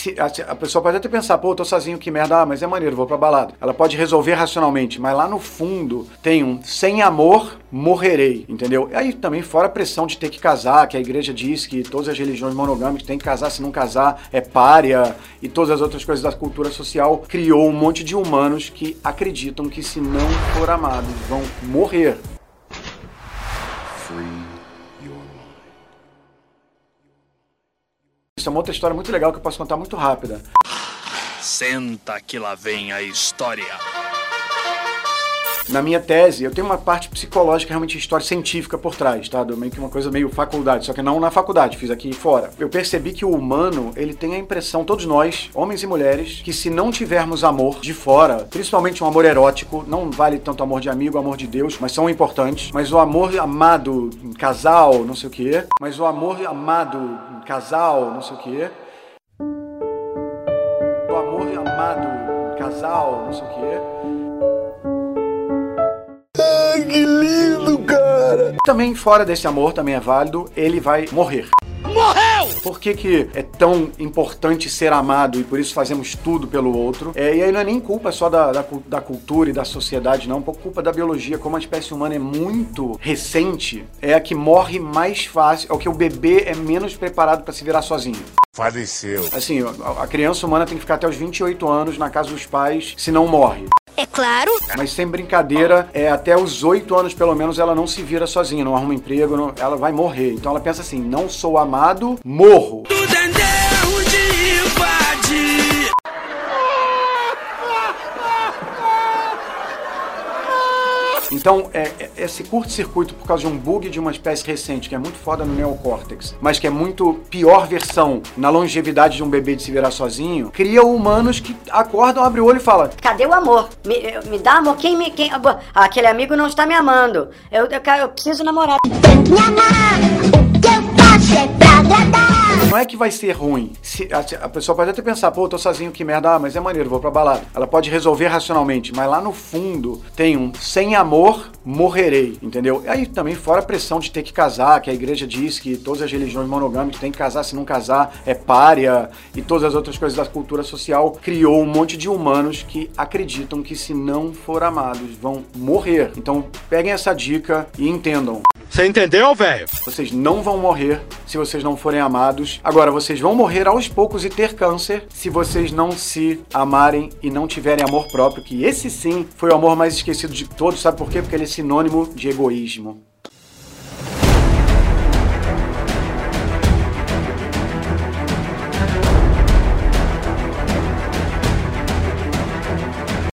se, a, a, pessoa pode até pensar, pô, eu tô sozinho, que merda, ah, mas é maneiro, vou pra balada. Ela pode resolver racionalmente, mas lá no fundo tem um sem amor, morrerei, entendeu? E aí também fora a pressão de ter que casar, que a igreja diz que todas as religiões monogâmicas têm que casar, se não casar é párea, e todas as outras coisas da cultura social, criou um monte de humanos que acreditam que se não for amados vão morrer. Isso é uma outra história muito legal que eu posso contar muito rápida. Senta que lá vem a história na minha tese, eu tenho uma parte psicológica, realmente história científica por trás, tá? Do meio que uma coisa meio faculdade, só que não na faculdade, fiz aqui fora. Eu percebi que o humano, ele tem a impressão, todos nós, homens e mulheres, que se não tivermos amor de fora, principalmente um amor erótico, não vale tanto amor de amigo, amor de Deus, mas são importantes, mas o amor amado casal, não sei o quê, mas o amor amado casal, não sei o quê, o amor amado casal, não sei o quê, que lindo, cara! Também fora desse amor, também é válido, ele vai morrer. Morreu! Por que, que é tão importante ser amado e por isso fazemos tudo pelo outro? É, e aí não é nem culpa só da, da, da, cultura e da sociedade, não, um pouco culpa da biologia. Como a espécie humana é muito recente, é a que morre mais fácil, é o que o bebê é menos preparado para se virar sozinho. Faleceu. Assim, a criança humana tem que ficar até os 28 anos na casa dos pais, se não morre. É claro. Mas sem brincadeira, é até os oito anos, pelo menos, ela não se vira sozinha, não arruma emprego, não, ela vai morrer. Então ela pensa assim: não sou amado, morro. Então, é, é, esse curto-circuito por causa de um bug de uma espécie recente, que é muito foda no neocórtex, mas que é muito pior versão na longevidade de um bebê de se virar sozinho, cria humanos que acordam, abrem o olho e falam: Cadê o amor? Me, me dá amor? Quem me. Quem, ah, aquele amigo não está me amando. Eu, eu, eu preciso namorar. Me amar, o que eu faço é pra agradar. É que vai ser ruim. Se, a, a, pessoa pode até pensar, pô, eu tô sozinho, que merda, ah, mas é maneiro, vou pra balada. Ela pode resolver racionalmente, mas lá no fundo tem um sem amor, morrerei, entendeu? E aí também fora a pressão de ter que casar, que a igreja diz que todas as religiões monogâmicas têm que casar, se não casar é párea, e todas as outras coisas da cultura social, criou um monte de humanos que acreditam que se não for amados vão morrer. Então peguem essa dica e entendam. Você entendeu, velho? Vocês não vão morrer se vocês não forem amados. Agora, vocês vão morrer aos poucos e ter câncer se vocês não se amarem e não tiverem amor próprio, que esse sim foi o amor mais esquecido de todos. Sabe por quê? Porque ele é sinônimo de egoísmo.